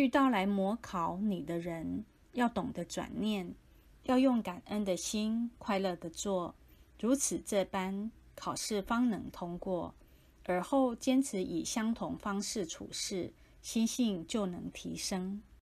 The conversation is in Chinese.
遇到来模考你的人，要懂得转念，要用感恩的心快乐的做，如此这般，考试方能通过，而后坚持以相同方式处事，心性就能提升。